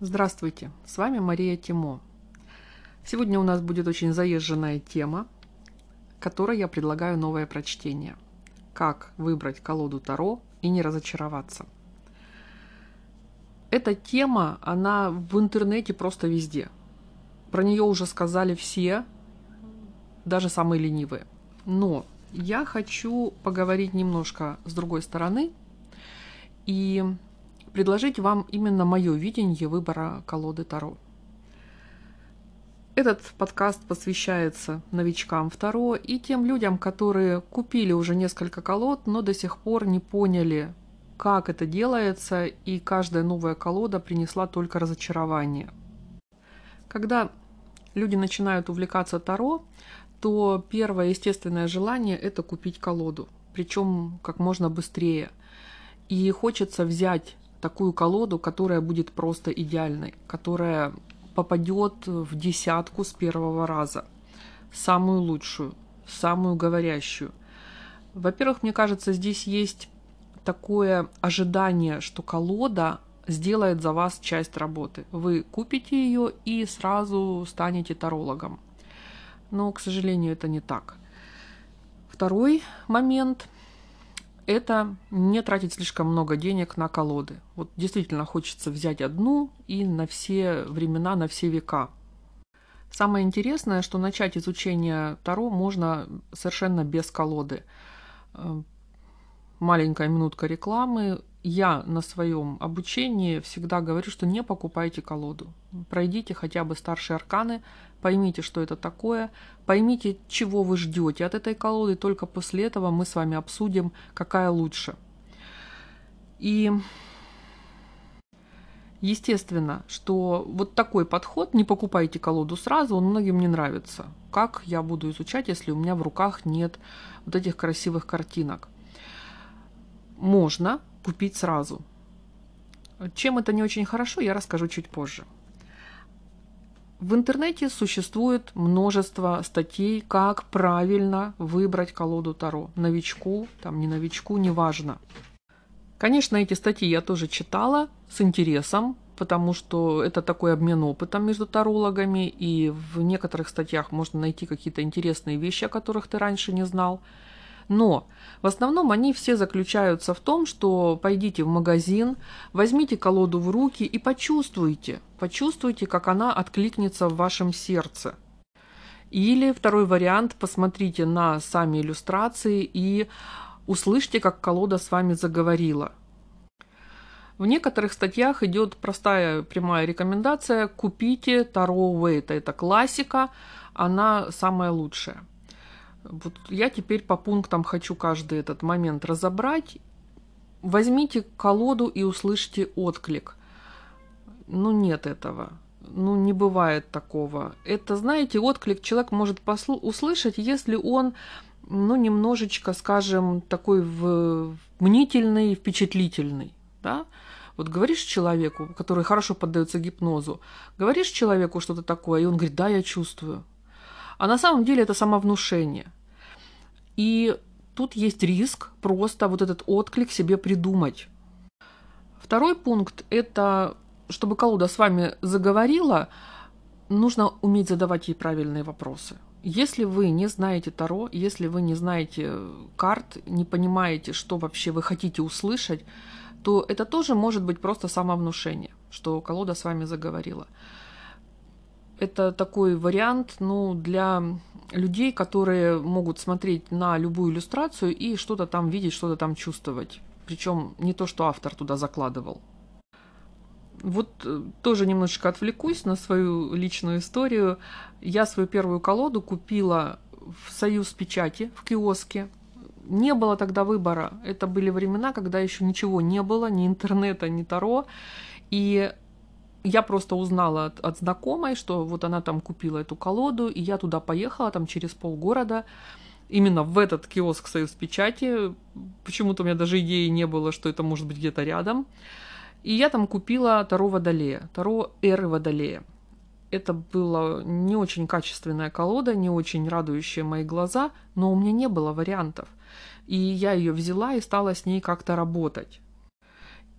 Здравствуйте, с вами Мария Тимо. Сегодня у нас будет очень заезженная тема, которой я предлагаю новое прочтение. Как выбрать колоду Таро и не разочароваться. Эта тема, она в интернете просто везде. Про нее уже сказали все, даже самые ленивые. Но я хочу поговорить немножко с другой стороны и предложить вам именно мое видение выбора колоды Таро. Этот подкаст посвящается новичкам в Таро и тем людям, которые купили уже несколько колод, но до сих пор не поняли, как это делается, и каждая новая колода принесла только разочарование. Когда люди начинают увлекаться Таро, то первое естественное желание – это купить колоду, причем как можно быстрее. И хочется взять такую колоду, которая будет просто идеальной, которая попадет в десятку с первого раза. Самую лучшую, самую говорящую. Во-первых, мне кажется, здесь есть такое ожидание, что колода сделает за вас часть работы. Вы купите ее и сразу станете тарологом. Но, к сожалению, это не так. Второй момент – это не тратить слишком много денег на колоды. Вот действительно хочется взять одну и на все времена, на все века. Самое интересное, что начать изучение Таро можно совершенно без колоды. Э, маленькая минутка рекламы. Я на своем обучении всегда говорю, что не покупайте колоду. Пройдите хотя бы старшие арканы, поймите, что это такое, поймите, чего вы ждете от этой колоды, только после этого мы с вами обсудим, какая лучше. И естественно, что вот такой подход, не покупайте колоду сразу, он многим не нравится. Как я буду изучать, если у меня в руках нет вот этих красивых картинок? Можно купить сразу. Чем это не очень хорошо, я расскажу чуть позже. В интернете существует множество статей, как правильно выбрать колоду Таро. Новичку, там не новичку, неважно. Конечно, эти статьи я тоже читала с интересом, потому что это такой обмен опытом между тарологами, и в некоторых статьях можно найти какие-то интересные вещи, о которых ты раньше не знал. Но в основном они все заключаются в том, что пойдите в магазин, возьмите колоду в руки и почувствуйте, почувствуйте, как она откликнется в вашем сердце. Или второй вариант, посмотрите на сами иллюстрации и услышьте, как колода с вами заговорила. В некоторых статьях идет простая прямая рекомендация «Купите Таро Уэйта». Это классика, она самая лучшая. Вот я теперь по пунктам хочу каждый этот момент разобрать. Возьмите колоду и услышьте отклик. Ну, нет этого. Ну, не бывает такого. Это, знаете, отклик человек может послу- услышать, если он, ну, немножечко, скажем, такой в... мнительный, впечатлительный, да? Вот говоришь человеку, который хорошо поддается гипнозу, говоришь человеку что-то такое, и он говорит, да, я чувствую. А на самом деле это самовнушение. И тут есть риск просто вот этот отклик себе придумать. Второй пункт – это, чтобы колода с вами заговорила, нужно уметь задавать ей правильные вопросы. Если вы не знаете Таро, если вы не знаете карт, не понимаете, что вообще вы хотите услышать, то это тоже может быть просто самовнушение, что колода с вами заговорила это такой вариант ну, для людей, которые могут смотреть на любую иллюстрацию и что-то там видеть, что-то там чувствовать. Причем не то, что автор туда закладывал. Вот э, тоже немножечко отвлекусь на свою личную историю. Я свою первую колоду купила в Союз печати в киоске. Не было тогда выбора. Это были времена, когда еще ничего не было, ни интернета, ни Таро. И я просто узнала от, от знакомой, что вот она там купила эту колоду, и я туда поехала, там через полгорода, именно в этот киоск Союз Печати. Почему-то у меня даже идеи не было, что это может быть где-то рядом. И я там купила Таро Водолея, Таро Эры Водолея. Это была не очень качественная колода, не очень радующая мои глаза, но у меня не было вариантов. И я ее взяла и стала с ней как-то работать.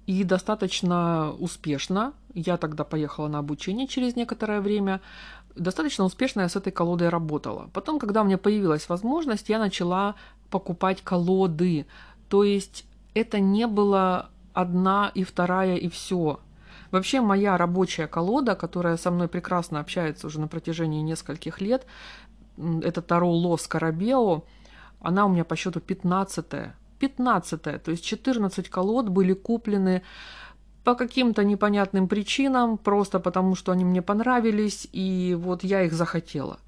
И достаточно успешно. Я тогда поехала на обучение через некоторое время. Достаточно успешно я с этой колодой работала. Потом, когда у меня появилась возможность, я начала покупать колоды. То есть это не было одна и вторая и все. Вообще моя рабочая колода, которая со мной прекрасно общается уже на протяжении нескольких лет, это Таро Лос Карабео, она у меня по счету 15 -я. 15 -я, то есть 14 колод были куплены по каким-то непонятным причинам, просто потому что они мне понравились, и вот я их захотела.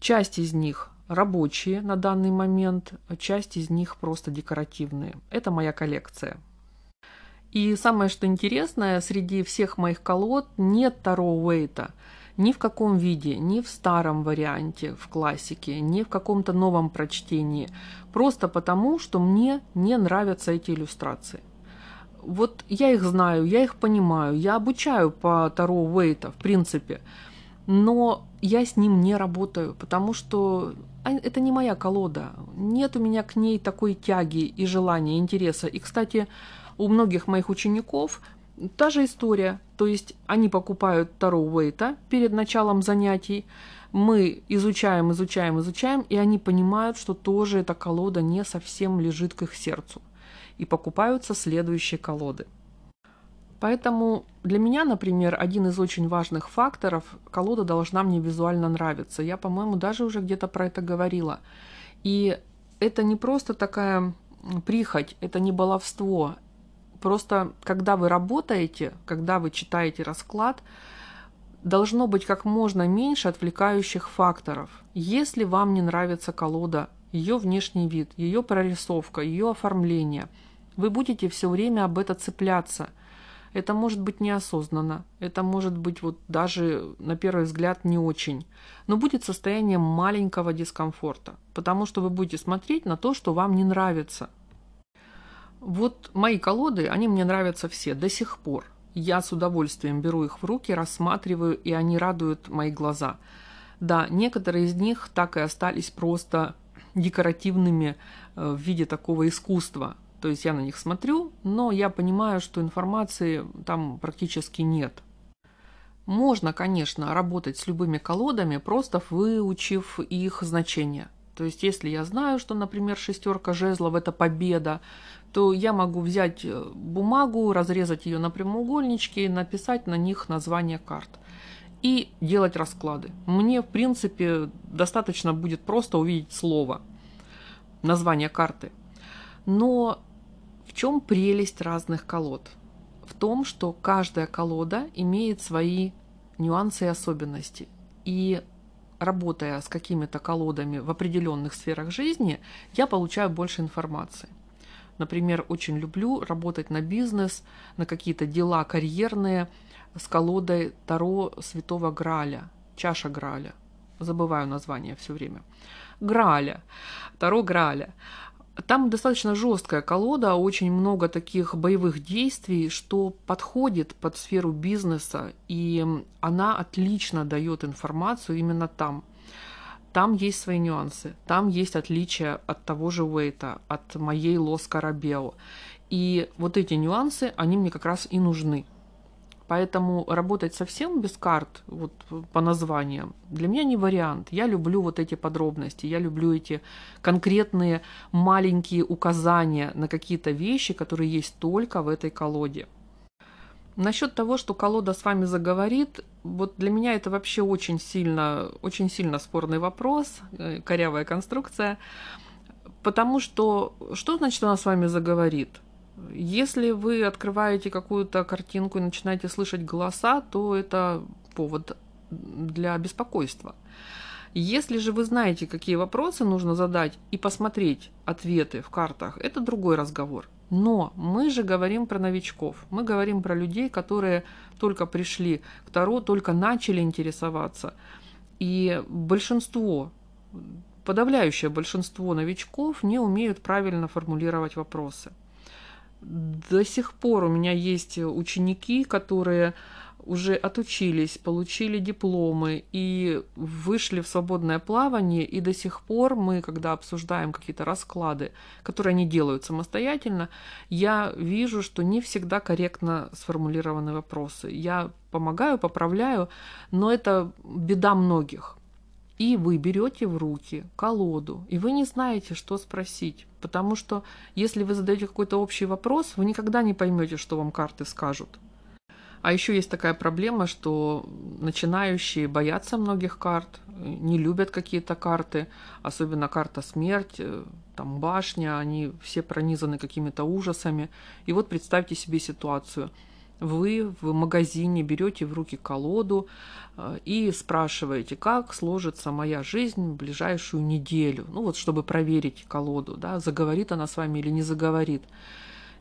Часть из них рабочие на данный момент, часть из них просто декоративные. Это моя коллекция. И самое что интересное, среди всех моих колод нет Таро Уэйта. Ни в каком виде, ни в старом варианте, в классике, ни в каком-то новом прочтении. Просто потому, что мне не нравятся эти иллюстрации. Вот я их знаю, я их понимаю, я обучаю по Таро Уэйта, в принципе, но я с ним не работаю, потому что это не моя колода. Нет у меня к ней такой тяги и желания, интереса. И, кстати, у многих моих учеников та же история. То есть они покупают Таро Уэйта перед началом занятий, мы изучаем, изучаем, изучаем, и они понимают, что тоже эта колода не совсем лежит к их сердцу. И покупаются следующие колоды. Поэтому для меня, например, один из очень важных факторов, колода должна мне визуально нравиться. Я, по-моему, даже уже где-то про это говорила. И это не просто такая прихоть, это не баловство, Просто когда вы работаете, когда вы читаете расклад, должно быть как можно меньше отвлекающих факторов. Если вам не нравится колода, ее внешний вид, ее прорисовка, ее оформление, вы будете все время об это цепляться. Это может быть неосознанно, это может быть вот даже на первый взгляд не очень, но будет состояние маленького дискомфорта, потому что вы будете смотреть на то, что вам не нравится – вот мои колоды, они мне нравятся все до сих пор. Я с удовольствием беру их в руки, рассматриваю, и они радуют мои глаза. Да, некоторые из них так и остались просто декоративными э, в виде такого искусства. То есть я на них смотрю, но я понимаю, что информации там практически нет. Можно, конечно, работать с любыми колодами, просто выучив их значение. То есть, если я знаю, что, например, шестерка жезлов – это победа, то я могу взять э, бумагу, разрезать ее на прямоугольнички и написать на них название карт. И делать расклады. Мне, в принципе, достаточно будет просто увидеть слово, название карты. Но в чем прелесть разных колод? В том, что каждая колода имеет свои нюансы и особенности. И работая с какими-то колодами в определенных сферах жизни, я получаю больше информации. Например, очень люблю работать на бизнес, на какие-то дела карьерные с колодой Таро Святого Граля, чаша Граля. Забываю название все время. Граля, Таро Граля. Там достаточно жесткая колода, очень много таких боевых действий, что подходит под сферу бизнеса, и она отлично дает информацию именно там. Там есть свои нюансы, там есть отличия от того же Уэйта, от моей Лос Карабео. И вот эти нюансы, они мне как раз и нужны. Поэтому работать совсем без карт, вот по названиям, для меня не вариант. Я люблю вот эти подробности, я люблю эти конкретные маленькие указания на какие-то вещи, которые есть только в этой колоде. Насчет того, что колода с вами заговорит, вот для меня это вообще очень сильно, очень сильно спорный вопрос, э, корявая конструкция, потому что что значит она с вами заговорит? Если вы открываете какую-то картинку и начинаете слышать голоса, то это повод для беспокойства. Если же вы знаете, какие вопросы нужно задать и посмотреть ответы в картах, это другой разговор. Но мы же говорим про новичков, мы говорим про людей, которые только пришли к Таро, только начали интересоваться. И большинство, подавляющее большинство новичков не умеют правильно формулировать вопросы. До сих пор у меня есть ученики, которые уже отучились, получили дипломы и вышли в свободное плавание, и до сих пор мы, когда обсуждаем какие-то расклады, которые они делают самостоятельно, я вижу, что не всегда корректно сформулированы вопросы. Я помогаю, поправляю, но это беда многих. И вы берете в руки колоду, и вы не знаете, что спросить. Потому что если вы задаете какой-то общий вопрос, вы никогда не поймете, что вам карты скажут. А еще есть такая проблема, что начинающие боятся многих карт, не любят какие-то карты, особенно карта смерть, э, там башня, они все пронизаны какими-то ужасами. И вот представьте себе ситуацию. Вы в магазине берете в руки колоду э, и спрашиваете, как сложится моя жизнь в ближайшую неделю. Ну вот, чтобы проверить колоду, да, заговорит она с вами или не заговорит.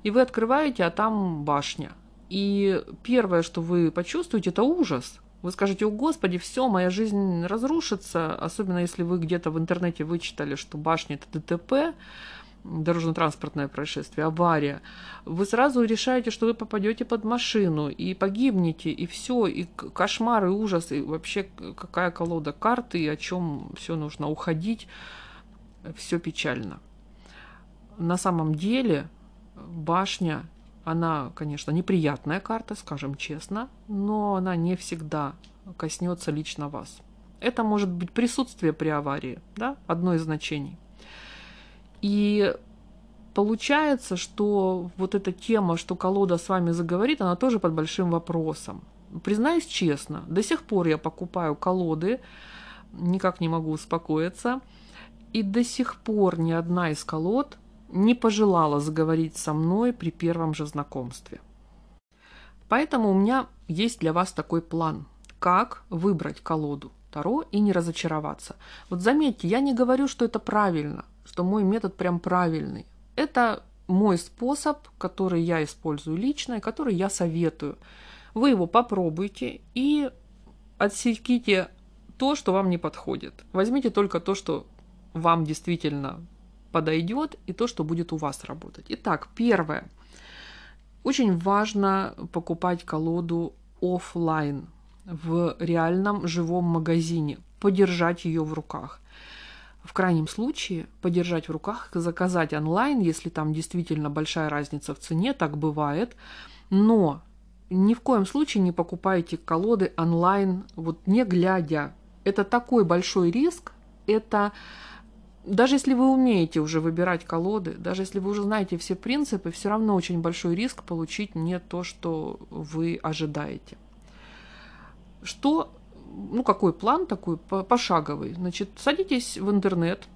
И вы открываете, а там башня – и первое, что вы почувствуете, это ужас. Вы скажете, о господи, все, моя жизнь разрушится, особенно если вы где-то в интернете вычитали, что башня это ДТП, дорожно-транспортное происшествие, авария, вы сразу решаете, что вы попадете под машину и погибнете, и все, и кошмар, и ужас, и вообще какая колода карты, и о чем все нужно уходить, все печально. На самом деле башня она, конечно, неприятная карта, скажем честно, но она не всегда коснется лично вас. Это может быть присутствие при аварии, да, одно из значений. И получается, что вот эта тема, что колода с вами заговорит, она тоже под большим вопросом. Признаюсь честно, до сих пор я покупаю колоды, никак не могу успокоиться, и до сих пор ни одна из колод не пожелала заговорить со мной при первом же знакомстве. Поэтому у меня есть для вас такой план, как выбрать колоду Таро и не разочароваться. Вот заметьте, я не говорю, что это правильно, что мой метод прям правильный. Это мой способ, который я использую лично и который я советую. Вы его попробуйте и отсеките то, что вам не подходит. Возьмите только то, что вам действительно подойдет и то, что будет у вас работать. Итак, первое. Очень важно покупать колоду офлайн в реальном живом магазине, подержать ее в руках. В крайнем случае подержать в руках, заказать онлайн, если там действительно большая разница в цене, так бывает. Но ни в коем случае не покупайте колоды онлайн, вот не глядя. Это такой большой риск, это даже если вы умеете уже выбирать колоды, даже если вы уже знаете все принципы, все равно очень большой риск получить не то, что вы ожидаете. Что, ну какой план такой пошаговый? Значит, садитесь в интернет,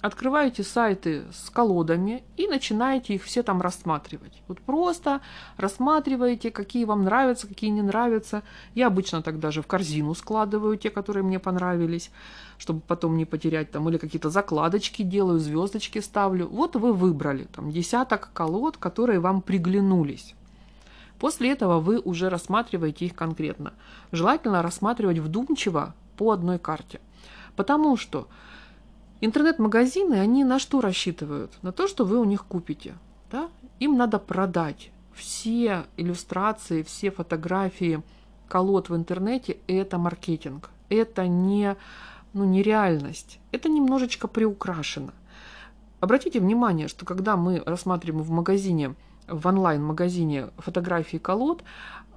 открываете сайты с колодами и начинаете их все там рассматривать. Вот просто рассматриваете, какие вам нравятся, какие не нравятся. Я обычно так даже в корзину складываю те, которые мне понравились, чтобы потом не потерять там, или какие-то закладочки делаю, звездочки ставлю. Вот вы выбрали там десяток колод, которые вам приглянулись. После этого вы уже рассматриваете их конкретно. Желательно рассматривать вдумчиво по одной карте. Потому что Интернет-магазины, они на что рассчитывают? На то, что вы у них купите. Да? Им надо продать. Все иллюстрации, все фотографии колод в интернете – это маркетинг. Это не, ну, не реальность. Это немножечко приукрашено. Обратите внимание, что когда мы рассматриваем в магазине, в онлайн-магазине фотографии колод,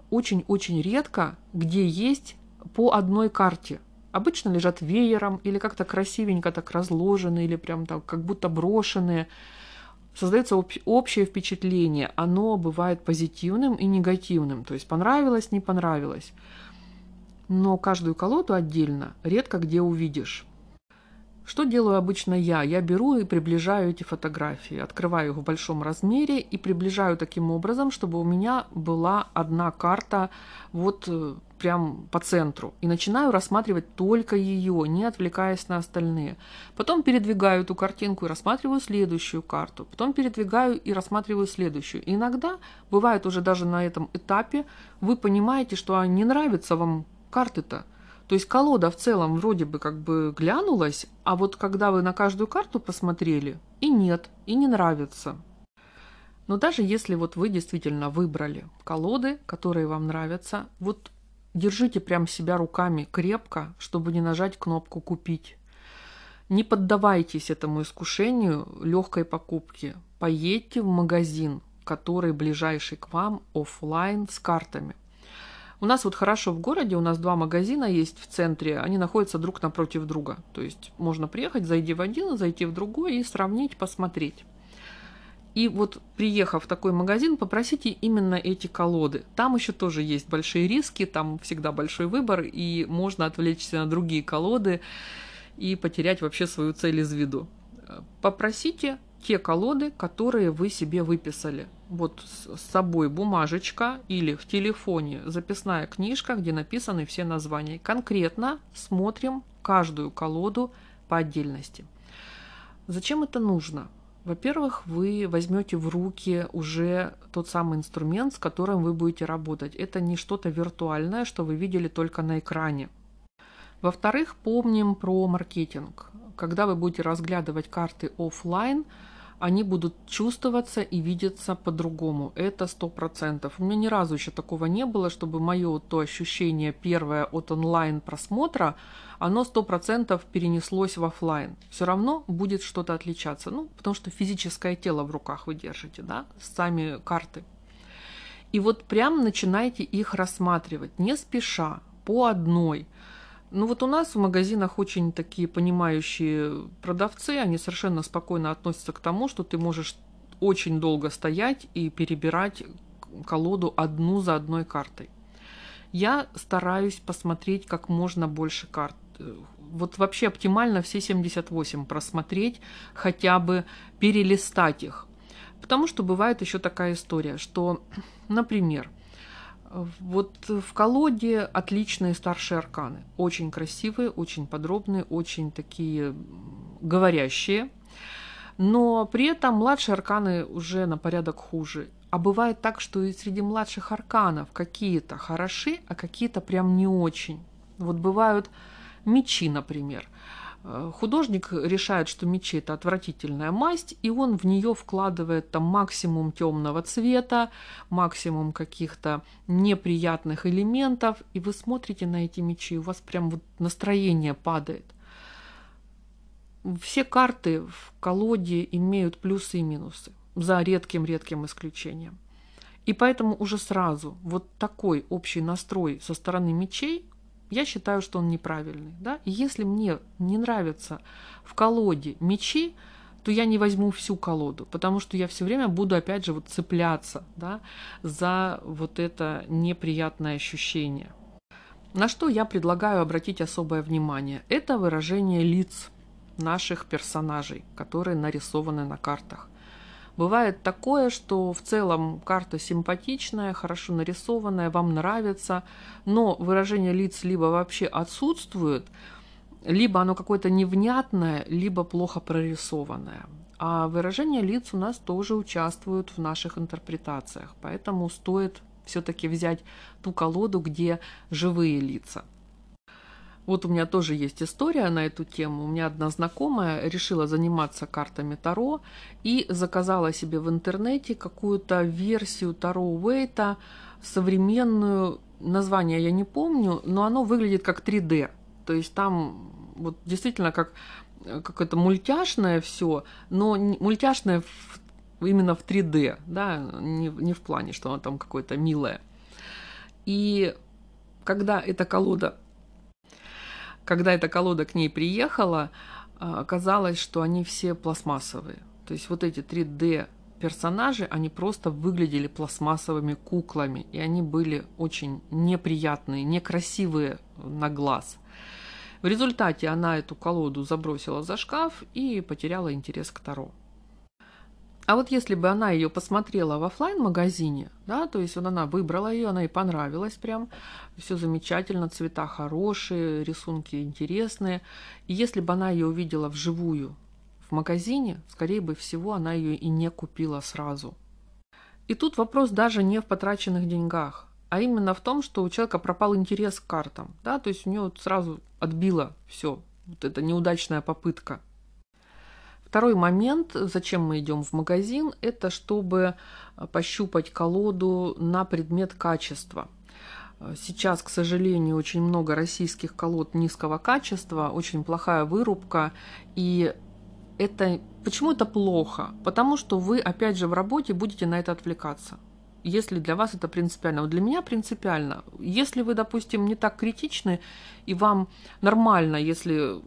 очень-очень редко, где есть по одной карте – обычно лежат веером или как-то красивенько так разложены, или прям так как будто брошенные. Создается об, общее впечатление. Оно бывает позитивным и негативным. То есть понравилось, не понравилось. Но каждую колоду отдельно редко где увидишь. Что делаю обычно я? Я беру и приближаю эти фотографии, открываю их в большом размере и приближаю таким образом, чтобы у меня была одна карта вот э, прям по центру. И начинаю рассматривать только ее, не отвлекаясь на остальные. Потом передвигаю эту картинку и рассматриваю следующую карту. Потом передвигаю и рассматриваю следующую. И иногда, бывает уже даже на этом этапе, вы понимаете, что не нравится вам карты-то, то есть колода в целом вроде бы как бы глянулась, а вот когда вы на каждую карту посмотрели, и нет, и не нравится. Но даже если вот вы действительно выбрали колоды, которые вам нравятся, вот держите прям себя руками крепко, чтобы не нажать кнопку «Купить». Не поддавайтесь этому искушению легкой покупки. Поедьте в магазин, который ближайший к вам офлайн с картами. У нас вот хорошо в городе, у нас два магазина есть в центре, они находятся друг напротив друга. То есть можно приехать, зайти в один, зайти в другой и сравнить, посмотреть. И вот приехав в такой магазин, попросите именно эти колоды. Там еще тоже есть большие риски, там всегда большой выбор, и можно отвлечься на другие колоды и потерять вообще свою цель из виду. Попросите те колоды, которые вы себе выписали. Вот с собой бумажечка или в телефоне записная книжка, где написаны все названия. Конкретно смотрим каждую колоду по отдельности. Зачем это нужно? Во-первых, вы возьмете в руки уже тот самый инструмент, с которым вы будете работать. Это не что-то виртуальное, что вы видели только на экране. Во-вторых, помним про маркетинг. Когда вы будете разглядывать карты офлайн, они будут чувствоваться и видеться по-другому. Это сто процентов. У меня ни разу еще такого не было, чтобы мое то ощущение первое от онлайн просмотра, оно сто процентов перенеслось в офлайн. Все равно будет что-то отличаться. Ну, потому что физическое тело в руках вы держите, да, сами карты. И вот прям начинайте их рассматривать, не спеша, по одной – ну вот у нас в магазинах очень такие понимающие продавцы, они совершенно спокойно относятся к тому, что ты можешь очень долго стоять и перебирать колоду одну за одной картой. Я стараюсь посмотреть как можно больше карт. Вот вообще оптимально все 78 просмотреть, хотя бы перелистать их. Потому что бывает еще такая история, что, например, вот в колоде отличные старшие арканы. Очень красивые, очень подробные, очень такие говорящие. Но при этом младшие арканы уже на порядок хуже. А бывает так, что и среди младших арканов какие-то хороши, а какие-то прям не очень. Вот бывают мечи, например. Э, художник решает, что мечи это отвратительная масть, и он в нее вкладывает там максимум темного цвета, максимум каких-то неприятных элементов, и вы смотрите на эти мечи, у вас прям вот настроение падает. Все карты в колоде имеют плюсы и минусы, за редким-редким исключением. И поэтому уже сразу вот такой общий настрой со стороны мечей я считаю, что он неправильный. Да? И если мне не нравятся в колоде мечи, то я не возьму всю колоду, потому что я все время буду, опять же, вот цепляться да, за вот это неприятное ощущение. На что я предлагаю обратить особое внимание? Это выражение лиц наших персонажей, которые нарисованы на картах. Бывает такое, что в целом карта симпатичная, хорошо нарисованная, вам нравится, но выражение лиц либо вообще отсутствует, либо оно какое-то невнятное, либо плохо прорисованное. А выражения лиц у нас тоже участвуют в наших интерпретациях, поэтому стоит все-таки взять ту колоду, где живые лица. Вот у меня тоже есть история на эту тему. У меня одна знакомая решила заниматься картами Таро и заказала себе в интернете какую-то версию Таро Уэйта, современную, название я не помню, но оно выглядит как 3D. То есть там вот действительно как, как это мультяшное все, но мультяшное в, именно в 3D, да, не, не в плане, что оно там какое-то милое. И когда эта колода когда эта колода к ней приехала, а, оказалось, что они все пластмассовые. То есть вот эти 3D персонажи, они просто выглядели пластмассовыми куклами, и они были очень неприятные, некрасивые на глаз. В результате она эту колоду забросила за шкаф и потеряла интерес к Таро. А вот если бы она ее посмотрела в офлайн магазине да, то есть вот она выбрала ее, она ей понравилась прям, все замечательно, цвета хорошие, рисунки интересные. И если бы она ее увидела вживую в магазине, скорее бы всего, она ее и не купила сразу. И тут вопрос даже не в потраченных деньгах, а именно в том, что у человека пропал интерес к картам, да, то есть у нее сразу отбило все, вот эта неудачная попытка – Второй момент, зачем мы идем в магазин, это чтобы пощупать колоду на предмет качества. Сейчас, к сожалению, очень много российских колод низкого качества, очень плохая вырубка, и это почему это плохо? Потому что вы, опять же, в работе будете на это отвлекаться. Если для вас это принципиально. Вот для меня принципиально. Если вы, допустим, не так критичны, и вам нормально, если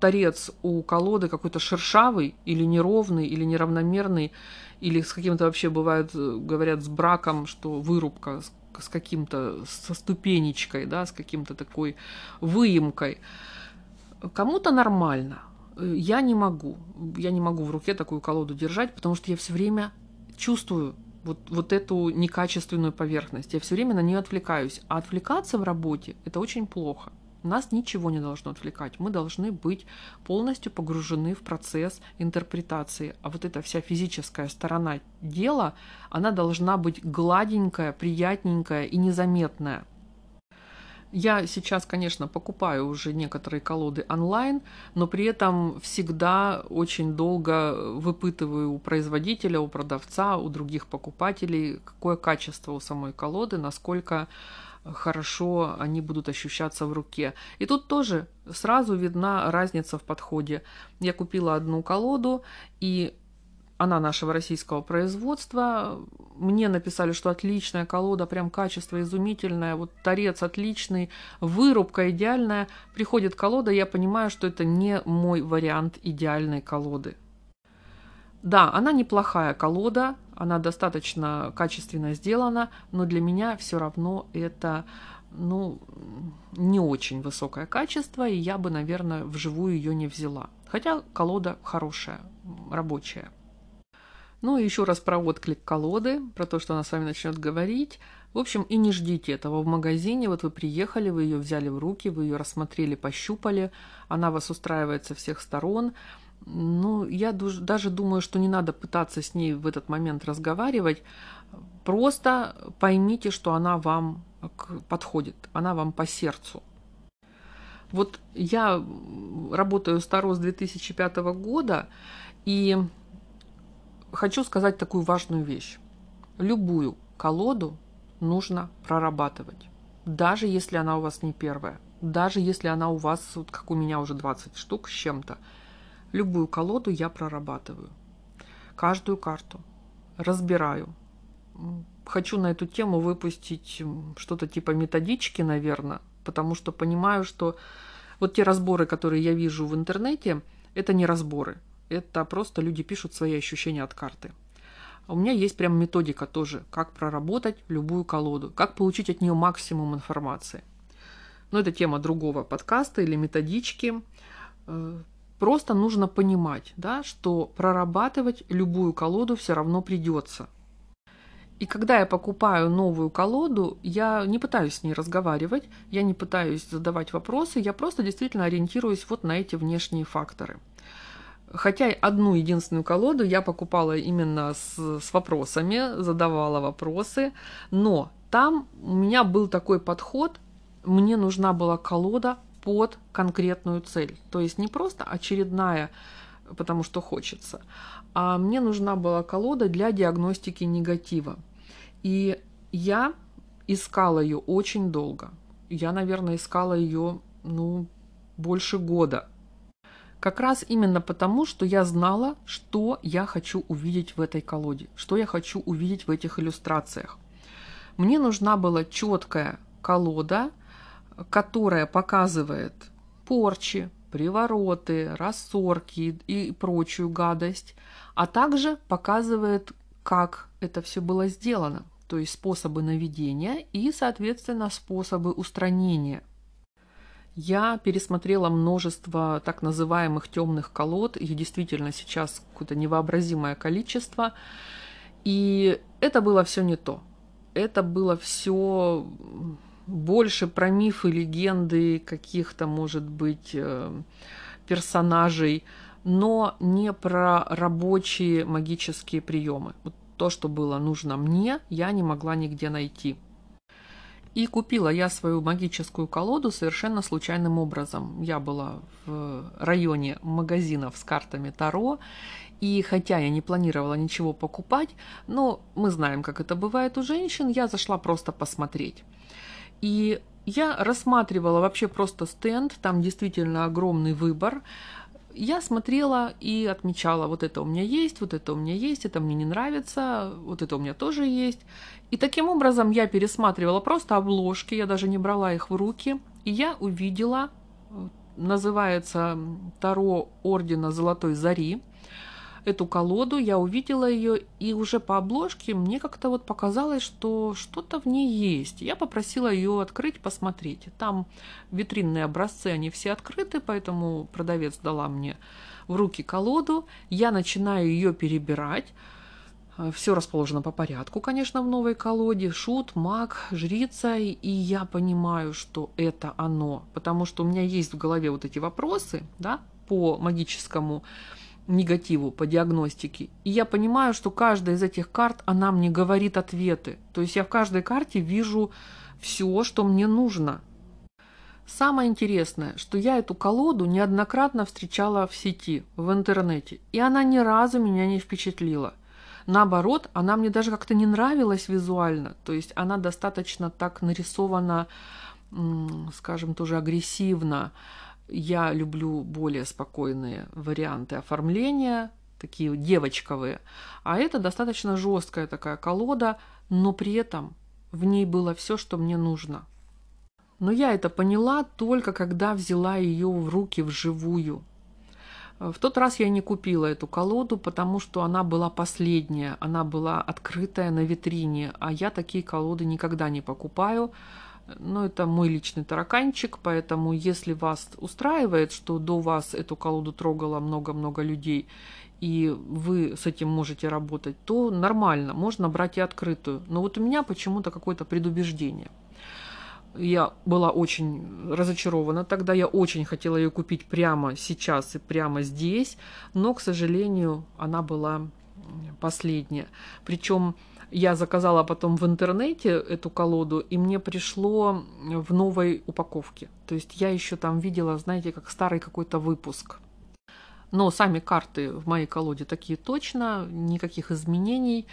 торец у колоды какой-то шершавый, или неровный, или неравномерный, или с каким-то вообще бывает, говорят, с браком, что вырубка с каким-то, со ступенечкой, да, с каким-то такой выемкой. Кому-то нормально. Я не могу. Я не могу в руке такую колоду держать, потому что я все время чувствую вот, вот эту некачественную поверхность. Я все время на нее отвлекаюсь. А отвлекаться в работе – это очень плохо. Нас ничего не должно отвлекать. Мы должны быть полностью погружены в процесс интерпретации. А вот эта вся физическая сторона дела, она должна быть гладенькая, приятненькая и незаметная. Я сейчас, конечно, покупаю уже некоторые колоды онлайн, но при этом всегда очень долго выпытываю у производителя, у продавца, у других покупателей, какое качество у самой колоды, насколько хорошо они будут ощущаться в руке. И тут тоже сразу видна разница в подходе. Я купила одну колоду, и она нашего российского производства. Мне написали, что отличная колода, прям качество изумительное, вот торец отличный, вырубка идеальная. Приходит колода, я понимаю, что это не мой вариант идеальной колоды. Да, она неплохая колода, она достаточно качественно сделана, но для меня все равно это ну, не очень высокое качество, и я бы, наверное, вживую ее не взяла. Хотя колода хорошая, рабочая. Ну и еще раз про отклик колоды, про то, что она с вами начнет говорить. В общем, и не ждите этого в магазине. Вот вы приехали, вы ее взяли в руки, вы ее рассмотрели, пощупали. Она вас устраивает со всех сторон. Ну, я даже думаю, что не надо пытаться с ней в этот момент разговаривать. Просто поймите, что она вам подходит, она вам по сердцу. Вот я работаю с Таро с 2005 года, и хочу сказать такую важную вещь. Любую колоду нужно прорабатывать, даже если она у вас не первая, даже если она у вас, вот как у меня уже 20 штук с чем-то. Любую колоду я прорабатываю. Каждую карту. Разбираю. Хочу на эту тему выпустить что-то типа методички, наверное, потому что понимаю, что вот те разборы, которые я вижу в интернете, это не разборы. Это просто люди пишут свои ощущения от карты. У меня есть прям методика тоже, как проработать любую колоду, как получить от нее максимум информации. Но это тема другого подкаста или методички. Э, просто нужно понимать, да, что прорабатывать любую колоду все равно придется. И когда я покупаю новую колоду, я не пытаюсь с ней разговаривать, я не пытаюсь задавать вопросы, я просто действительно ориентируюсь вот на эти внешние факторы – Хотя одну единственную колоду я покупала именно с, с вопросами, задавала вопросы, но там у меня был такой подход, мне нужна была колода под конкретную цель. То есть не просто очередная, потому что хочется, а мне нужна была колода для диагностики негатива. И я искала ее очень долго. Я, наверное, искала ее, ну, больше года. Как раз именно потому, что я знала, что я хочу увидеть в этой колоде, что я хочу увидеть в этих иллюстрациях. Мне нужна была четкая колода, которая показывает порчи, привороты, рассорки и прочую гадость, а также показывает, как это все было сделано, то есть способы наведения и, соответственно, способы устранения – я пересмотрела множество так называемых темных колод. Их действительно сейчас какое-то невообразимое количество. И это было все не то. Это было все больше про мифы, легенды, каких-то, может быть, э, персонажей, но не про рабочие магические приемы. Вот то, что было нужно мне, я не могла нигде найти. И купила я свою магическую колоду совершенно случайным образом. Я была в районе магазинов с картами Таро, и хотя я не планировала ничего покупать, но мы знаем, как это бывает у женщин, я зашла просто посмотреть. И я рассматривала вообще просто стенд, там действительно огромный выбор. Я смотрела и отмечала, вот это у меня есть, вот это у меня есть, это мне не нравится, вот это у меня тоже есть. И таким образом я пересматривала просто обложки, я даже не брала их в руки, и я увидела, называется Таро Ордена Золотой Зари, эту колоду, я увидела ее, и уже по обложке мне как-то вот показалось, что что-то в ней есть. Я попросила ее открыть, посмотреть. Там витринные образцы, они все открыты, поэтому продавец дала мне в руки колоду. Я начинаю ее перебирать. Все расположено по порядку, конечно, в новой колоде. Шут, маг, жрица. И я понимаю, что это оно. Потому что у меня есть в голове вот эти вопросы, да, по магическому негативу по диагностике. И я понимаю, что каждая из этих карт, она мне говорит ответы. То есть я в каждой карте вижу все, что мне нужно. Самое интересное, что я эту колоду неоднократно встречала в сети, в интернете, и она ни разу меня не впечатлила. Наоборот, она мне даже как-то не нравилась визуально, то есть она достаточно так нарисована, скажем, тоже агрессивно, я люблю более спокойные варианты оформления, такие девочковые. А это достаточно жесткая такая колода, но при этом в ней было все, что мне нужно. Но я это поняла только когда взяла ее в руки вживую. В тот раз я не купила эту колоду, потому что она была последняя, она была открытая на витрине, а я такие колоды никогда не покупаю, но это мой личный тараканчик, поэтому если вас устраивает, что до вас эту колоду трогало много-много людей, и вы с этим можете работать, то нормально, можно брать и открытую. Но вот у меня почему-то какое-то предубеждение. Я была очень разочарована. Тогда я очень хотела ее купить прямо сейчас и прямо здесь, но, к сожалению, она была последняя. Причем я заказала потом в интернете эту колоду, и мне пришло в новой упаковке. То есть я еще там видела, знаете, как старый какой-то выпуск. Но сами карты в моей колоде такие точно, никаких изменений.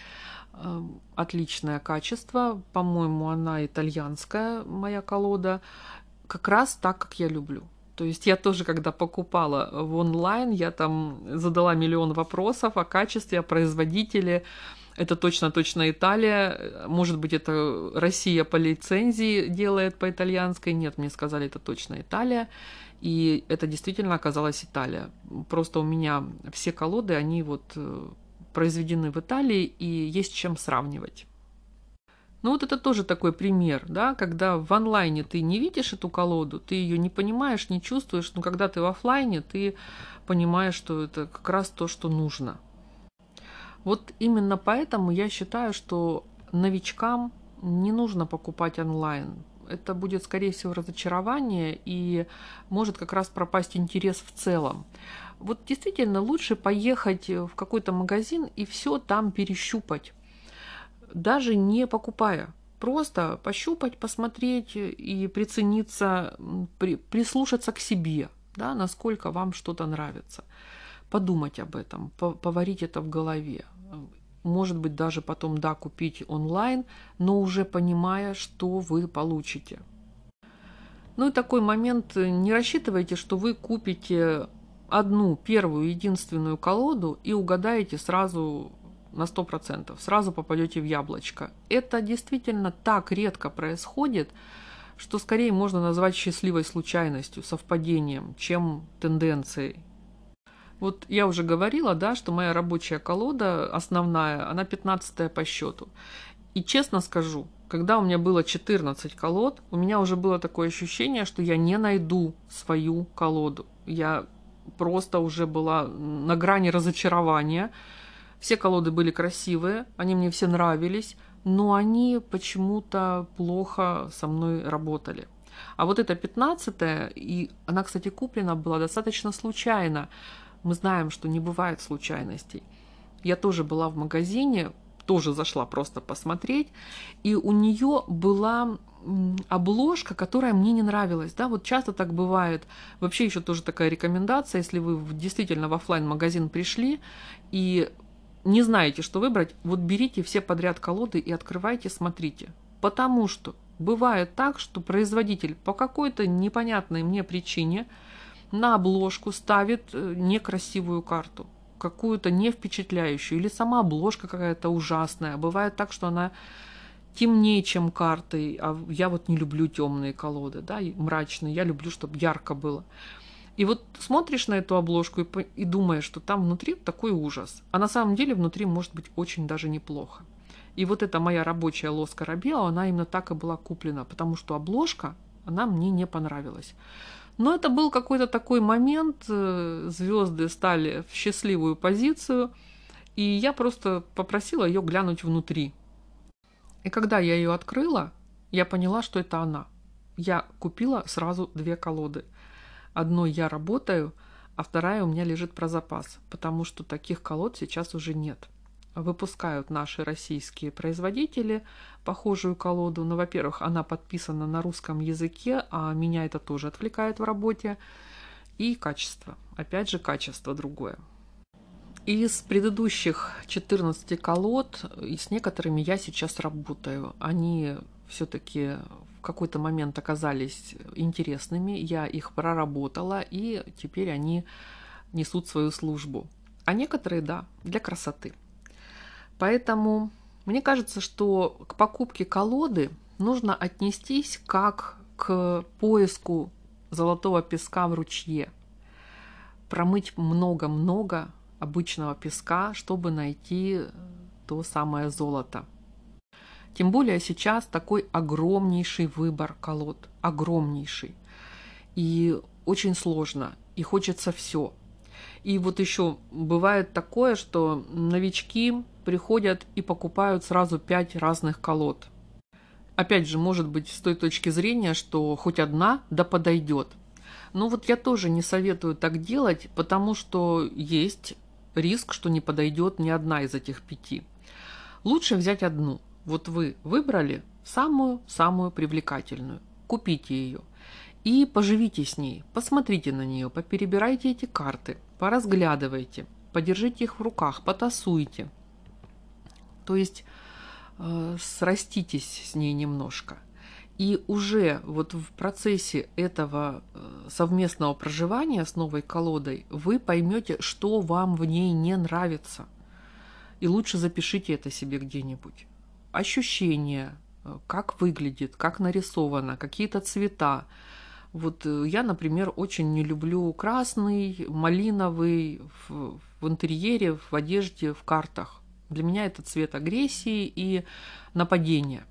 Э, отличное качество. По-моему, она итальянская, моя колода. Как раз так, как я люблю. То есть я тоже, когда покупала в онлайн, я там задала миллион вопросов о качестве, о производителе, это точно-точно Италия. Может быть, это Россия по лицензии делает по итальянской. Нет, мне сказали, это точно Италия. И это действительно оказалась Италия. Просто у меня все колоды, они вот э, произведены в Италии, и есть чем сравнивать. Ну вот это тоже такой пример, да, когда в онлайне ты не видишь эту колоду, ты ее не понимаешь, не чувствуешь, но когда ты в офлайне, ты понимаешь, что это как раз то, что нужно. Вот именно поэтому я считаю, что новичкам не нужно покупать онлайн. Это будет, скорее всего, разочарование и может как раз пропасть интерес в целом. Вот действительно лучше поехать в какой-то магазин и все там перещупать, даже не покупая. Просто пощупать, посмотреть и прицениться, при, прислушаться к себе, да, насколько вам что-то нравится подумать об этом, поварить это в голове. Может быть, даже потом, да, купить онлайн, но уже понимая, что вы получите. Ну и такой момент, не рассчитывайте, что вы купите одну, первую, единственную колоду и угадаете сразу на 100%, сразу попадете в яблочко. Это действительно так редко происходит, что скорее можно назвать счастливой случайностью, совпадением, чем тенденцией. Вот я уже говорила, да, что моя рабочая колода основная, она 15 по счету. И честно скажу, когда у меня было 14 колод, у меня уже было такое ощущение, что я не найду свою колоду. Я просто уже была на грани разочарования. Все колоды были красивые, они мне все нравились, но они почему-то плохо со мной работали. А вот эта 15 и она, кстати, куплена была достаточно случайно. Мы знаем, что не бывает случайностей. Я тоже была в магазине, тоже зашла просто посмотреть, и у нее была обложка, которая мне не нравилась. Да, вот часто так бывает. Вообще еще тоже такая рекомендация, если вы действительно в офлайн магазин пришли и не знаете, что выбрать, вот берите все подряд колоды и открывайте, смотрите. Потому что Бывает так, что производитель по какой-то непонятной мне причине на обложку ставит э, некрасивую карту, какую-то не впечатляющую, или сама обложка какая-то ужасная. Бывает так, что она темнее, чем карты, а я вот не люблю темные колоды, да, мрачные, я люблю, чтобы ярко было. И вот смотришь на эту обложку и, и думаешь, что там внутри такой ужас. А на самом деле внутри может быть очень даже неплохо. И вот эта моя рабочая лоска Рабела, она именно так и была куплена, потому что обложка, она мне не понравилась. Но это был какой-то такой момент, э, звезды стали в счастливую позицию, и я просто попросила ее глянуть внутри. И когда я ее открыла, я поняла, что это она. Я купила сразу две колоды. Одной я работаю, а вторая у меня лежит про запас, потому что таких колод сейчас уже нет выпускают наши российские производители похожую колоду. Но, во-первых, она подписана на русском языке, а меня это тоже отвлекает в работе. И качество. Опять же, качество другое. Из предыдущих 14 колод, и с некоторыми я сейчас работаю. Они все-таки в какой-то момент оказались интересными, я их проработала, и теперь они несут свою службу. А некоторые, да, для красоты. Поэтому мне кажется, что к покупке колоды нужно отнестись как к поиску золотого песка в ручье. Промыть много-много обычного песка, чтобы найти то самое золото. Тем более сейчас такой огромнейший выбор колод, огромнейший. И очень сложно, и хочется все. И вот еще бывает такое, что новички приходят и покупают сразу пять разных колод. Опять же, может быть, с той точки зрения, что хоть одна да подойдет. Но вот я тоже не советую так делать, потому что есть риск, что не подойдет ни одна из этих пяти. Лучше взять одну. Вот вы выбрали самую-самую привлекательную. Купите ее и поживите с ней, посмотрите на нее, поперебирайте эти карты, поразглядывайте, подержите их в руках, потасуйте – то есть э, сраститесь с ней немножко. И уже вот в процессе этого э, совместного проживания с новой колодой вы поймете, что вам в ней не нравится. И лучше запишите это себе где-нибудь. Ощущения, э, как выглядит, как нарисовано, какие-то цвета. Вот э, я, например, очень не люблю красный, малиновый в, в интерьере, в одежде, в картах. Для меня это цвет агрессии и нападения.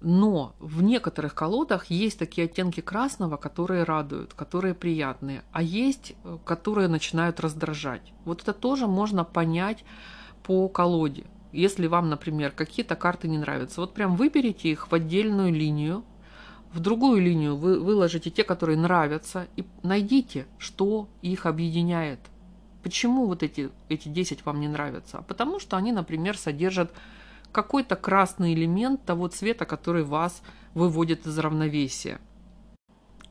Но в некоторых колодах есть такие оттенки красного, которые радуют, которые приятные, а есть, э, которые начинают раздражать. Вот это тоже можно понять по колоде. Если вам, например, какие-то карты не нравятся, вот прям выберите их в отдельную линию, в другую линию вы выложите те, которые нравятся, и найдите, что их объединяет – Почему вот эти, эти 10 вам не нравятся? Потому что они, например, содержат какой-то красный элемент того цвета, который вас выводит из равновесия.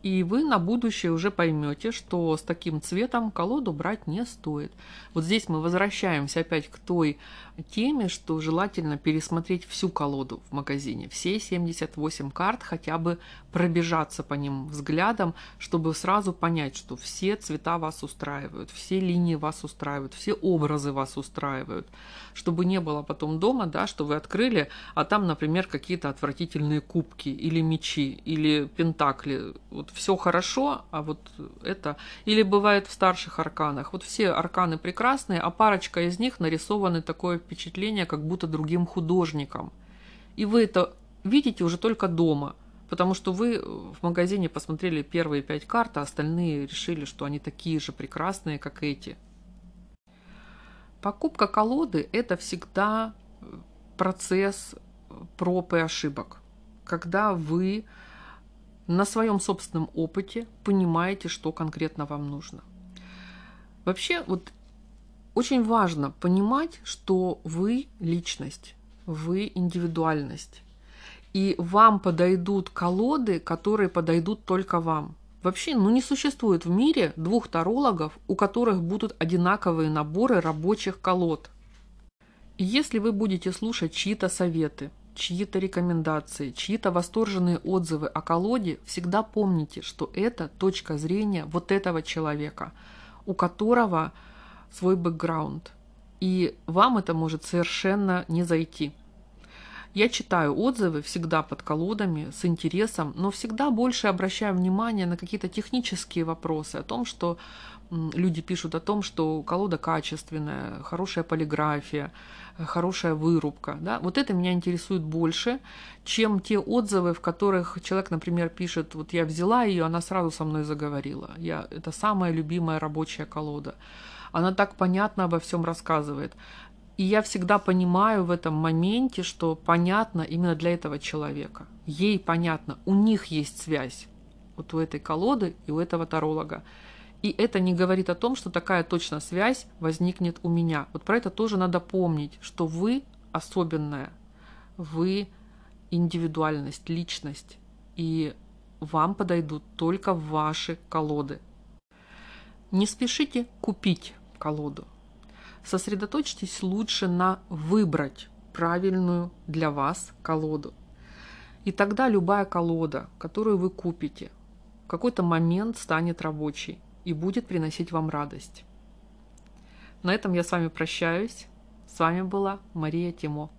И вы на будущее уже поймете, что с таким цветом колоду брать не стоит. Вот здесь мы возвращаемся опять к той теме, что желательно пересмотреть всю колоду в магазине. Все 78 карт хотя бы пробежаться по ним взглядом, чтобы сразу понять, что все цвета вас устраивают, все линии вас устраивают, все образы вас устраивают. Чтобы не было потом дома, да, что вы открыли, а там, например, какие-то отвратительные кубки или мечи, или пентакли. Вот все хорошо, а вот это... Или бывает в старших арканах. Вот все арканы прекрасные, а парочка из них нарисованы такое впечатление, как будто другим художником. И вы это видите уже только дома, потому что вы в магазине посмотрели первые пять карт, а остальные решили, что они такие же прекрасные, как эти. Покупка колоды – это всегда процесс проб и ошибок, когда вы на своем собственном опыте понимаете, что конкретно вам нужно. Вообще, вот очень важно понимать, что вы личность, вы индивидуальность. И вам подойдут колоды, которые подойдут только вам. Вообще, ну не существует в мире двух тарологов, у которых будут одинаковые наборы рабочих колод. И если вы будете слушать чьи-то советы, чьи-то рекомендации, чьи-то восторженные отзывы о колоде, всегда помните, что это точка зрения вот этого человека, у которого свой бэкграунд. И вам это может совершенно не зайти. Я читаю отзывы всегда под колодами с интересом, но всегда больше обращаю внимание на какие-то технические вопросы, о том, что люди пишут о том, что колода качественная, хорошая полиграфия, хорошая вырубка. Да? Вот это меня интересует больше, чем те отзывы, в которых человек, например, пишет, вот я взяла ее, она сразу со мной заговорила. Я, это самая любимая рабочая колода. Она так понятно обо всем рассказывает. И я всегда понимаю в этом моменте, что понятно именно для этого человека. Ей понятно, у них есть связь. Вот у этой колоды и у этого таролога. И это не говорит о том, что такая точно связь возникнет у меня. Вот про это тоже надо помнить, что вы особенная, вы индивидуальность, личность, и вам подойдут только ваши колоды. Не спешите купить колоду сосредоточьтесь лучше на выбрать правильную для вас колоду. И тогда любая колода, которую вы купите, в какой-то момент станет рабочей и будет приносить вам радость. На этом я с вами прощаюсь. С вами была Мария Тимо.